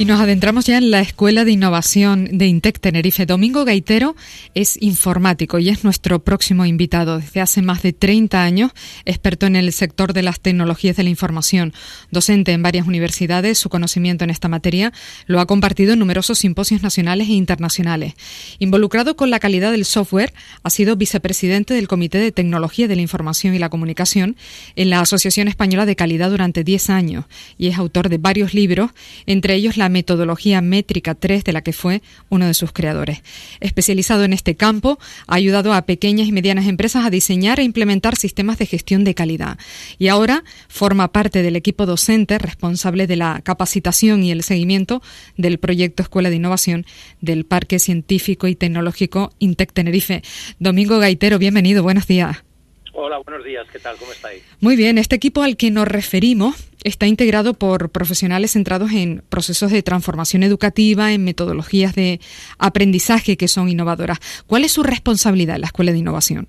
Y nos adentramos ya en la Escuela de Innovación de INTEC Tenerife. Domingo Gaitero es informático y es nuestro próximo invitado. Desde hace más de 30 años, experto en el sector de las tecnologías de la información. Docente en varias universidades, su conocimiento en esta materia lo ha compartido en numerosos simposios nacionales e internacionales. Involucrado con la calidad del software, ha sido vicepresidente del Comité de Tecnología de la Información y la Comunicación en la Asociación Española de Calidad durante 10 años y es autor de varios libros, entre ellos la metodología métrica 3 de la que fue uno de sus creadores. Especializado en este campo, ha ayudado a pequeñas y medianas empresas a diseñar e implementar sistemas de gestión de calidad. Y ahora forma parte del equipo docente responsable de la capacitación y el seguimiento del proyecto Escuela de Innovación del Parque Científico y Tecnológico INTEC Tenerife. Domingo Gaitero, bienvenido, buenos días. Hola, buenos días, ¿qué tal? ¿Cómo estáis? Muy bien, este equipo al que nos referimos está integrado por profesionales centrados en procesos de transformación educativa, en metodologías de aprendizaje que son innovadoras. ¿Cuál es su responsabilidad en la Escuela de Innovación?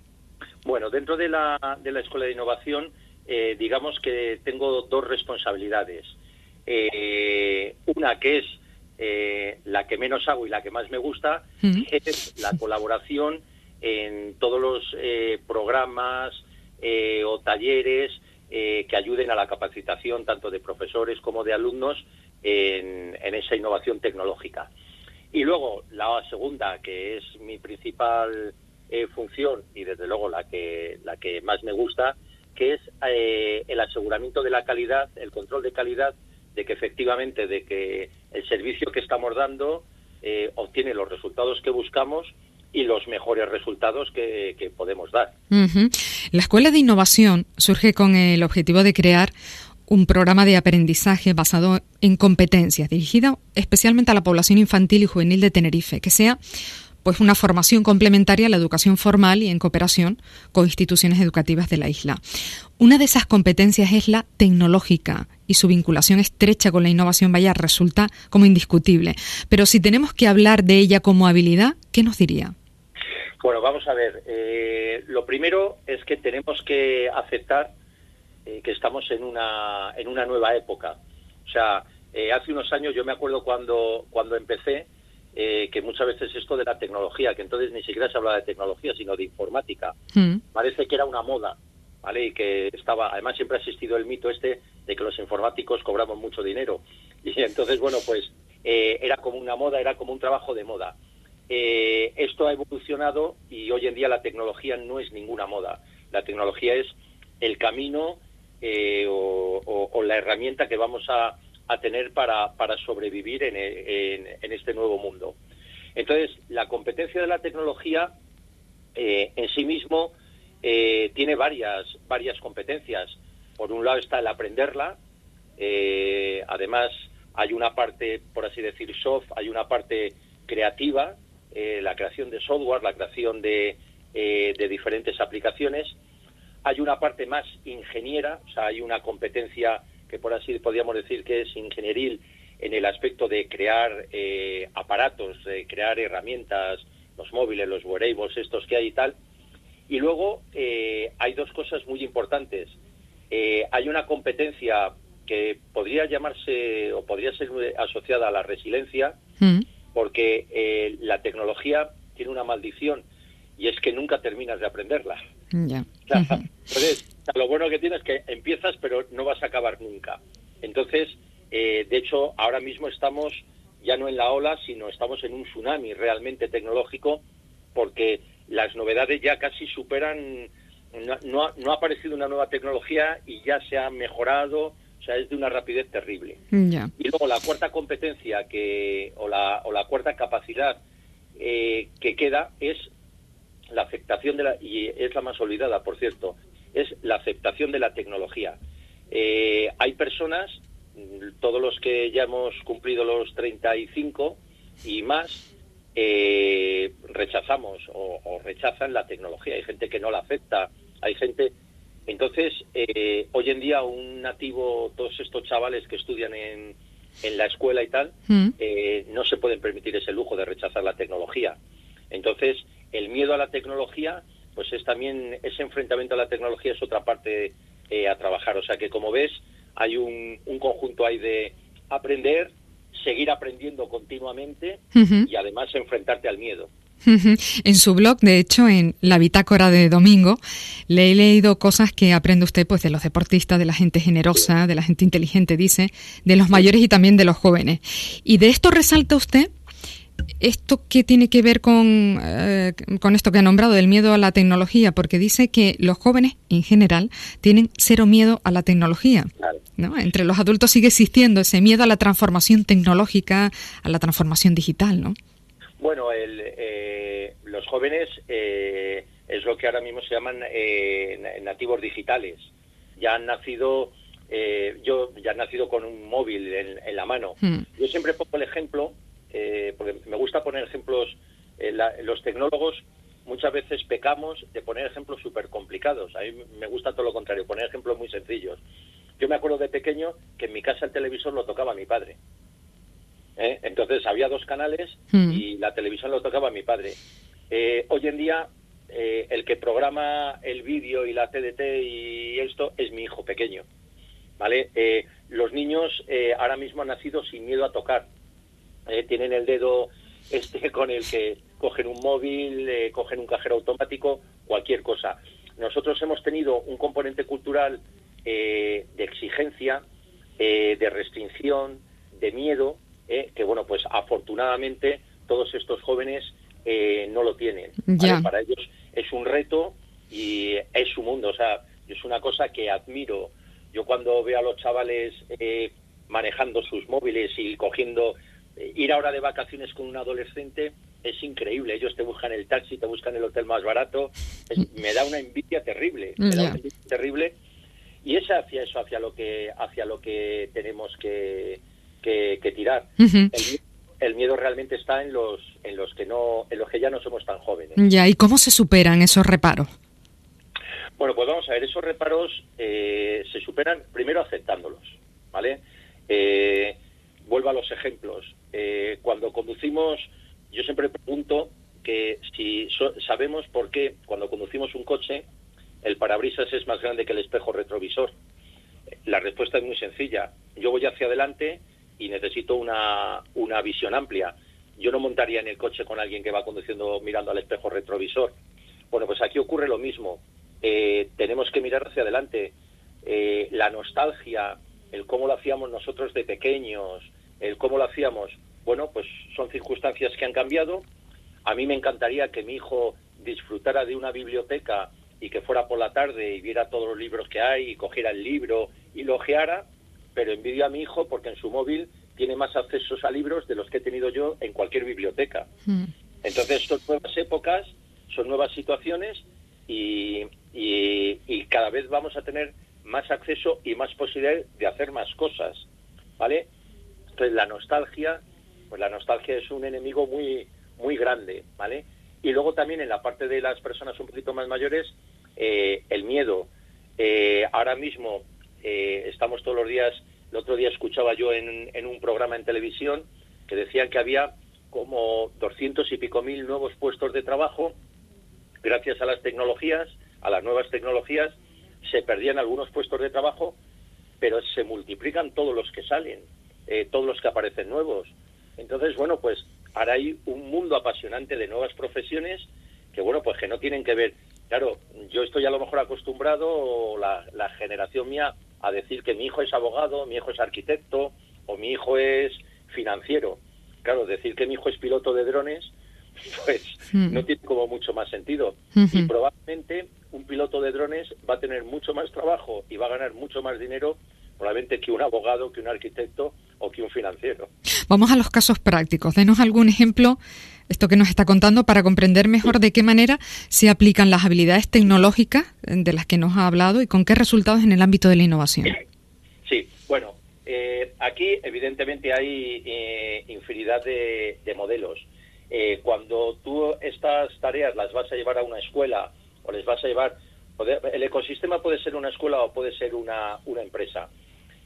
Bueno, dentro de la, de la Escuela de Innovación, eh, digamos que tengo dos responsabilidades. Eh, una que es eh, la que menos hago y la que más me gusta, es la colaboración en todos los programas o talleres eh, que ayuden a la capacitación tanto de profesores como de alumnos en, esa innovación tecnológica. Y luego la segunda, que es mi principal eh, función y desde luego la que, la que más me gusta, que es eh, el aseguramiento de la calidad, el control de calidad, de que efectivamente de que el servicio que estamos dando obtiene los resultados que buscamos y los mejores resultados que, podemos dar. La Escuela de Innovación surge con el objetivo de crear un programa de aprendizaje basado en competencias, dirigido especialmente a la población infantil y juvenil de Tenerife, que sea pues una formación complementaria a la educación formal y en cooperación con instituciones educativas de la isla. Una de esas competencias es la tecnológica y su vinculación estrecha con la innovación vaya resulta como indiscutible. Pero si tenemos que hablar de ella como habilidad, ¿qué nos diría? Bueno, vamos a ver. Eh, lo primero es que tenemos que aceptar eh, que estamos en una, en una nueva época. O sea, eh, hace unos años yo me acuerdo cuando, cuando empecé que muchas veces esto de la tecnología, que entonces ni siquiera se hablaba de tecnología, sino de informática, mm. parece que era una moda, ¿vale? Y que estaba, además siempre ha existido el mito este de que los informáticos cobramos mucho dinero. Y entonces, bueno, pues era como una moda, era como un trabajo de moda. Eh, esto ha evolucionado y hoy en día la tecnología no es ninguna moda. La tecnología es el camino eh, o, la herramienta que vamos a, tener para, sobrevivir en, este nuevo mundo. Entonces, la competencia de la tecnología eh, en sí mismo tiene varias, varias competencias. Por un lado está el aprenderla, además hay una parte, por así decir, soft, hay una parte creativa, eh, la creación de software, la creación de, eh, de diferentes aplicaciones. Hay una parte más ingeniera, o sea, hay una competencia que por así podríamos decir que es ingenieril en el aspecto de crear eh, aparatos, de crear herramientas, los móviles, los wearables, estos que hay y tal. Y luego hay dos cosas muy importantes. hay una competencia que podría llamarse o podría ser asociada a la resiliencia, mm porque eh, la tecnología tiene una maldición y es que nunca terminas de aprenderla. Entonces, lo bueno que tienes es que empiezas pero no vas a acabar nunca. Entonces, eh, de hecho, ahora mismo estamos ya no en la ola, sino estamos en un tsunami realmente tecnológico porque las novedades ya casi superan, no, no ha aparecido una nueva tecnología y ya se ha mejorado, o sea, es de una rapidez terrible. Y luego la cuarta competencia que, o, la, o la cuarta capacidad eh, que queda es la aceptación de la, y es la más olvidada, por cierto, es la aceptación de la tecnología. Eh, hay personas, todos los que ya hemos cumplido los 35 y más, eh, rechazamos o, rechazan la tecnología. Hay gente que no la acepta, hay gente... Entonces, eh, hoy en día un nativo, todos estos chavales que estudian en, en la escuela y tal, mm. eh, no se pueden permitir ese lujo de rechazar la tecnología. Entonces, el miedo a la tecnología, pues es también, ese enfrentamiento a la tecnología es otra parte eh, a trabajar. O sea que, como ves, hay un, un conjunto ahí de aprender, seguir aprendiendo continuamente y además enfrentarte al miedo. En su blog, de hecho, en la bitácora de domingo, le he leído cosas que aprende usted pues de los deportistas, de la gente generosa, de la gente inteligente, dice, de los mayores y también de los jóvenes. Y de esto resalta usted ¿Esto qué tiene que ver con, eh, con esto que ha nombrado, del miedo a la tecnología? Porque dice que los jóvenes, en general, tienen cero miedo a la tecnología. ¿no? Entre los adultos sigue existiendo ese miedo a la transformación tecnológica, a la transformación digital, ¿no? Bueno, el, eh, los jóvenes eh, es lo que ahora mismo se llaman nativos digitales. Ya han nacido, yo ya han nacido con un móvil en, la mano. Hmm. Yo siempre pongo el ejemplo eh, porque me gusta poner ejemplos, eh, los tecnólogos muchas veces pecamos de poner ejemplos súper complicados. A mí me gusta todo lo contrario, poner ejemplos muy sencillos. Yo me acuerdo de pequeño que en mi casa el televisor lo tocaba mi padre. ¿Eh? Entonces había dos canales hmm. y la televisión lo tocaba mi padre. hoy en día el que programa el vídeo y la TDT y esto es mi hijo pequeño. ¿Vale? los niños ahora mismo han nacido sin miedo a tocar. Eh, tienen el dedo este con el que cogen un móvil, eh, cogen un cajero automático, cualquier cosa. Nosotros hemos tenido un componente cultural eh, de exigencia, de restricción, de miedo, que bueno, pues afortunadamente todos estos jóvenes no lo tienen. Para ellos es un reto y es su mundo. O sea, es una cosa que admiro. Yo cuando veo a los chavales manejando sus móviles y cogiendo ir ahora de vacaciones con un adolescente es increíble. Ellos te buscan el taxi, te buscan el hotel más barato. me da una envidia terrible. Me da una envidia terrible. Y es hacia eso, hacia lo que, hacia lo que tenemos que, que, tirar. el, miedo realmente está en los, en los que no, en los que ya no somos tan jóvenes. Ya. ¿Y cómo se superan esos reparos? Bueno, pues vamos a ver. Esos reparos eh, se superan primero aceptándolos, ¿vale? Eh, vuelvo a los ejemplos. Eh, cuando conducimos, yo siempre pregunto que si sabemos por qué cuando conducimos un coche el parabrisas es más grande que el espejo retrovisor. La respuesta es muy sencilla. Yo voy hacia adelante y necesito una, una visión amplia. Yo no montaría en el coche con alguien que va conduciendo mirando al espejo retrovisor. Bueno, pues aquí ocurre lo mismo. Eh, tenemos que mirar hacia adelante. Eh, la nostalgia, el cómo lo hacíamos nosotros de pequeños, el cómo lo hacíamos, bueno, pues son circunstancias que han cambiado. A mí me encantaría que mi hijo disfrutara de una biblioteca y que fuera por la tarde y viera todos los libros que hay y cogiera el libro y lo ojeara, pero envidio a mi hijo porque en su móvil tiene más accesos a libros de los que he tenido yo en cualquier biblioteca. Hmm. Entonces, son nuevas épocas, son nuevas situaciones y, y, cada vez vamos a tener más acceso y más posibilidad de hacer más cosas, ¿vale? Entonces la nostalgia, pues la nostalgia es un enemigo muy, muy grande, ¿vale? Y luego también en la parte de las personas un poquito más mayores, eh, el miedo. Eh, ahora mismo eh, estamos todos los días, el otro día escuchaba yo en, un programa en televisión que decían que había como doscientos y pico mil nuevos puestos de trabajo gracias a las tecnologías, a las nuevas tecnologías, se perdían algunos puestos de trabajo, pero se multiplican todos los que salen. Eh, todos los que aparecen nuevos. Entonces, bueno, pues ahora hay un mundo apasionante de nuevas profesiones que, bueno, pues que no tienen que ver. Claro, yo estoy a lo mejor acostumbrado, la generación mía, a decir que mi hijo es abogado, mi hijo es arquitecto o mi hijo es financiero. Claro, decir que mi hijo es piloto de drones, pues hmm. no tiene como mucho más sentido. Y probablemente un piloto de drones va a tener mucho más trabajo y va a ganar mucho más dinero probablemente que un abogado, que un arquitecto o que un financiero. Vamos a los casos prácticos. Denos algún ejemplo, esto que nos está contando, para comprender mejor de qué manera se aplican las habilidades tecnológicas de las que nos ha hablado y con qué resultados en el ámbito de la innovación. Sí, bueno, eh, aquí evidentemente hay eh, infinidad de, modelos. eh, cuando tú estas tareas las vas a llevar a una escuela o les vas a llevar, el ecosistema puede ser una escuela o puede ser una, una empresa.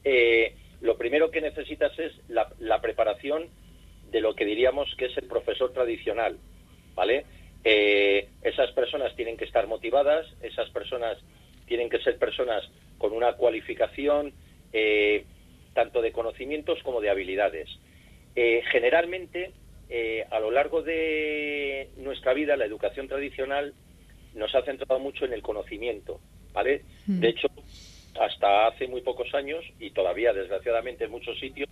Eh, lo primero que necesitas es la, preparación de lo que diríamos que es el profesor tradicional, ¿vale? Eh, esas personas tienen que estar motivadas, esas personas tienen que ser personas con una cualificación eh, tanto de conocimientos como de habilidades. Eh, generalmente, a lo largo de nuestra vida, la educación tradicional nos ha centrado mucho en el conocimiento, ¿vale? Mm. De hecho, hasta hace muy pocos años, y todavía desgraciadamente en muchos sitios,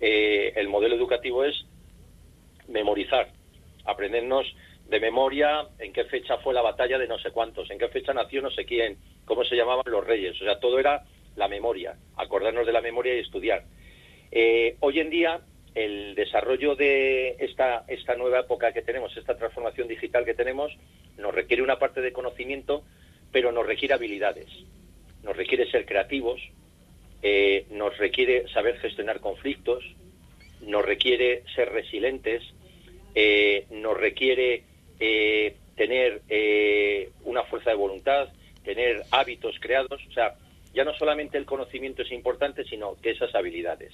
el modelo educativo es memorizar, aprendernos de memoria en qué fecha fue la batalla de no sé cuántos, en qué fecha nació no sé quién, cómo se llamaban los reyes. O sea, todo era la memoria, acordarnos de la memoria y estudiar. Eh, hoy en día, el desarrollo de esta, esta nueva época que tenemos, esta transformación digital que tenemos, nos requiere una parte de conocimiento, pero nos requiere habilidades. Nos requiere ser creativos, eh, nos requiere saber gestionar conflictos, nos requiere ser resilientes, eh, nos requiere eh, tener eh, una fuerza de voluntad, tener hábitos creados, o sea, ya no solamente el conocimiento es importante, sino que esas habilidades.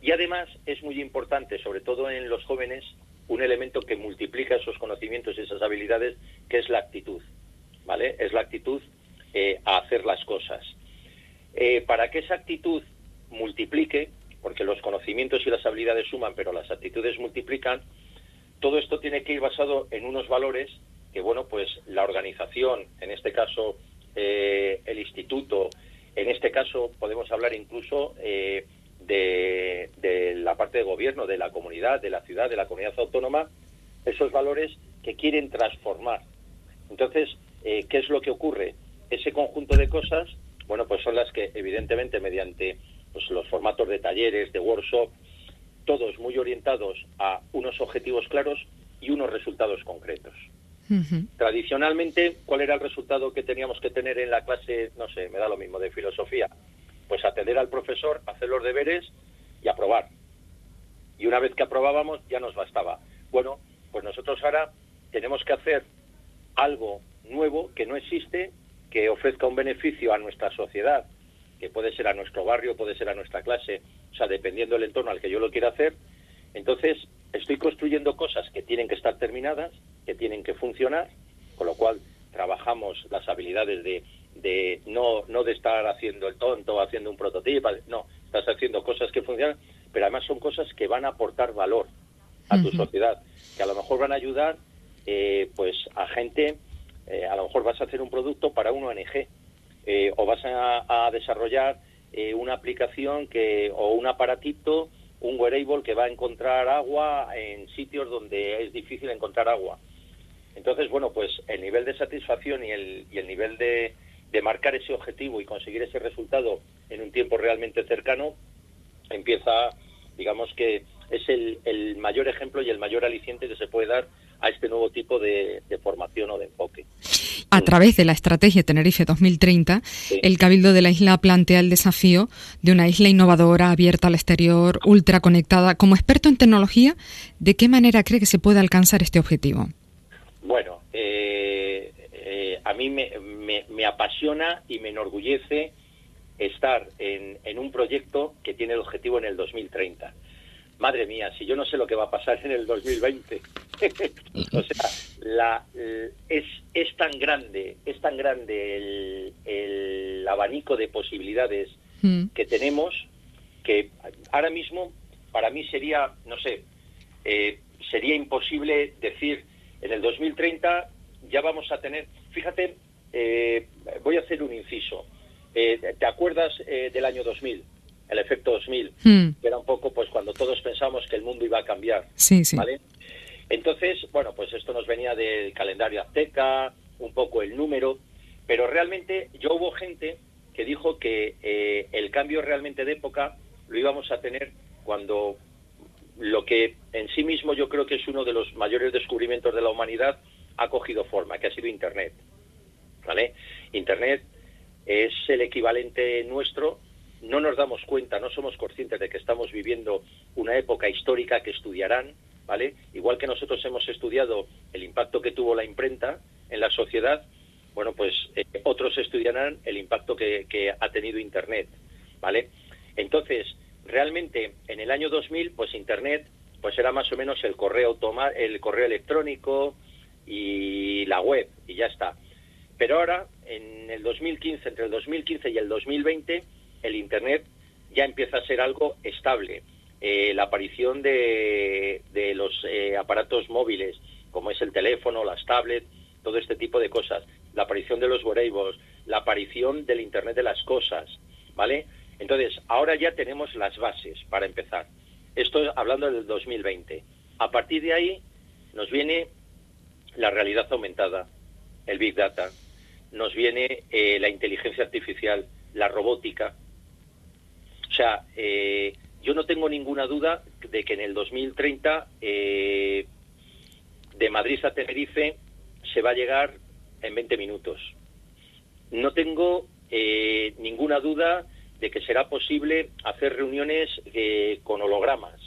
Y además es muy importante, sobre todo en los jóvenes, un elemento que multiplica esos conocimientos y esas habilidades, que es la actitud, ¿vale? Es la actitud a hacer las cosas. Para que esa actitud multiplique, porque los conocimientos y las habilidades suman, pero las actitudes multiplican, todo esto tiene que ir basado en unos valores que, bueno, pues la organización, en este caso eh, el instituto, en este caso podemos hablar incluso eh, de, la parte de gobierno, de la comunidad, de la ciudad, de la comunidad autónoma, esos valores que quieren transformar. Entonces, eh, ¿qué es lo que ocurre? Ese conjunto de cosas, bueno, pues son las que evidentemente mediante pues, los formatos de talleres, de workshop, todos muy orientados a unos objetivos claros y unos resultados concretos. Tradicionalmente, ¿cuál era el resultado que teníamos que tener en la clase, no sé, me da lo mismo, de filosofía? Pues atender al profesor, hacer los deberes y aprobar. Y una vez que aprobábamos ya nos bastaba. Bueno, pues nosotros ahora tenemos que hacer algo nuevo que no existe, que ofrezca un beneficio a nuestra sociedad, que puede ser a nuestro barrio, puede ser a nuestra clase, o sea, dependiendo del entorno al que yo lo quiera hacer. Entonces, estoy construyendo cosas que tienen que estar terminadas, que tienen que funcionar, con lo cual trabajamos las habilidades de, de no, no de estar haciendo el tonto, haciendo un prototipo, no, estás haciendo cosas que funcionan, pero además son cosas que van a aportar valor a tu sociedad, que a lo mejor van a ayudar eh, pues a gente, eh, a lo mejor vas a hacer un producto para un ONG eh, o vas a desarrollar eh, una aplicación que o un aparatito, un wearable que va a encontrar agua en sitios donde es difícil encontrar agua. Entonces, bueno, pues el nivel de satisfacción y el, y el nivel de, de marcar ese objetivo y conseguir ese resultado en un tiempo realmente cercano empieza, digamos que es el, el mayor ejemplo y el mayor aliciente que se puede dar a este nuevo tipo de, formación o de enfoque. A través de la estrategia Tenerife 2030, el Cabildo de la isla plantea el desafío de una isla innovadora, abierta al exterior, ultra conectada. Como experto en tecnología, ¿de qué manera cree que se puede alcanzar este objetivo? Bueno, eh, eh, a mí me, me, apasiona y me enorgullece estar en, en un proyecto que tiene el objetivo en el 2030 madre mía, si yo no sé lo que va a pasar en el 2020. o sea, la, es, es tan grande, es tan grande el, abanico de posibilidades mm. que tenemos que ahora mismo para mí sería, no sé, eh, sería imposible decir en el 2030 ya vamos a tener, fíjate, eh, voy a hacer un inciso. Eh, ¿Te acuerdas del año 2000? El efecto 2000, hmm. que era un poco pues cuando todos pensamos que el mundo iba a cambiar. Sí, sí. ¿vale? Entonces, bueno, pues esto nos venía del calendario azteca, un poco el número, pero realmente yo hubo gente que dijo que eh, el cambio realmente de época lo íbamos a tener cuando lo que en sí mismo yo creo que es uno de los mayores descubrimientos de la humanidad ha cogido forma, que ha sido Internet. ¿Vale? Internet es el equivalente nuestro no nos damos cuenta, no somos conscientes de que estamos viviendo una época histórica que estudiarán ¿vale? Igual que nosotros hemos estudiado el impacto que tuvo la imprenta en la sociedad, bueno, pues eh, otros estudiarán el impacto que, ha tenido Internet, ¿vale? Entonces, realmente en el año 2000, pues Internet, pues era más o menos el correo el correo electrónico y la web y ya está. Pero ahora, en el 2015, entre el 2015 y el 2020, el Internet ya empieza a ser algo estable. Eh, la aparición de, de los eh, aparatos móviles, como es el teléfono, las tablets, todo este tipo de cosas, la aparición de los wearables, la aparición del Internet de las cosas, ¿vale? Entonces, ahora ya tenemos las bases para empezar. Esto hablando del 2020. A partir de ahí nos viene la realidad aumentada, el Big Data, nos viene eh, la inteligencia artificial, la robótica. O sea, eh, yo no tengo ninguna duda de que en el 2030 eh, de Madrid a Tenerife se va a llegar en 20 minutos. No tengo eh, ninguna duda de que será posible hacer reuniones eh, con hologramas.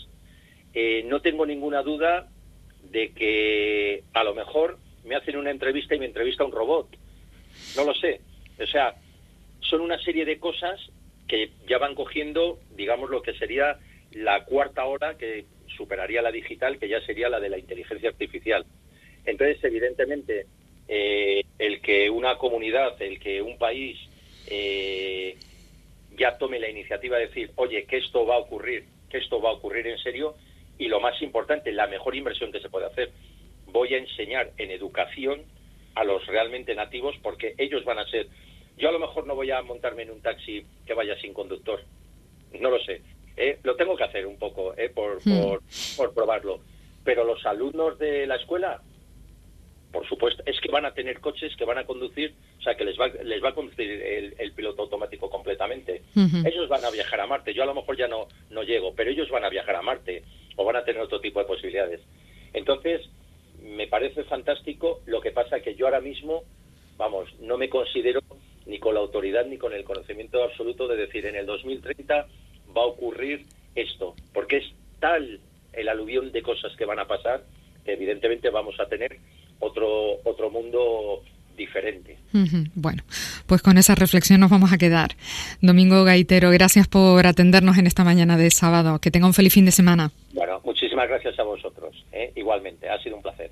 Eh, no tengo ninguna duda de que a lo mejor me hacen una entrevista y me entrevista un robot. No lo sé. O sea, son una serie de cosas que ya van cogiendo, digamos, lo que sería la cuarta hora que superaría la digital, que ya sería la de la inteligencia artificial. Entonces, evidentemente, eh, el que una comunidad, el que un país eh, ya tome la iniciativa de decir, oye, que esto va a ocurrir, que esto va a ocurrir en serio, y lo más importante, la mejor inversión que se puede hacer, voy a enseñar en educación a los realmente nativos porque ellos van a ser yo a lo mejor no voy a montarme en un taxi que vaya sin conductor. No lo sé. ¿eh? Lo tengo que hacer un poco ¿eh? por, hmm. por, por probarlo. Pero los alumnos de la escuela, por supuesto, es que van a tener coches que van a conducir, o sea, que les va, les va a conducir el, piloto automático completamente. Ellos van a viajar a Marte. Yo a lo mejor ya no, no llego, pero ellos van a viajar a Marte o van a tener otro tipo de posibilidades. Entonces, me parece fantástico. Lo que pasa que yo ahora mismo, vamos, no me considero ni con la autoridad ni con el conocimiento absoluto de decir en el 2030 va a ocurrir esto, porque es tal el aluvión de cosas que van a pasar que evidentemente vamos a tener otro otro mundo diferente. Bueno, pues con esa reflexión nos vamos a quedar. Domingo Gaitero, gracias por atendernos en esta mañana de sábado. Que tenga un feliz fin de semana. Bueno, muchísimas gracias a vosotros. ¿eh? Igualmente, ha sido un placer.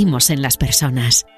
En las personas.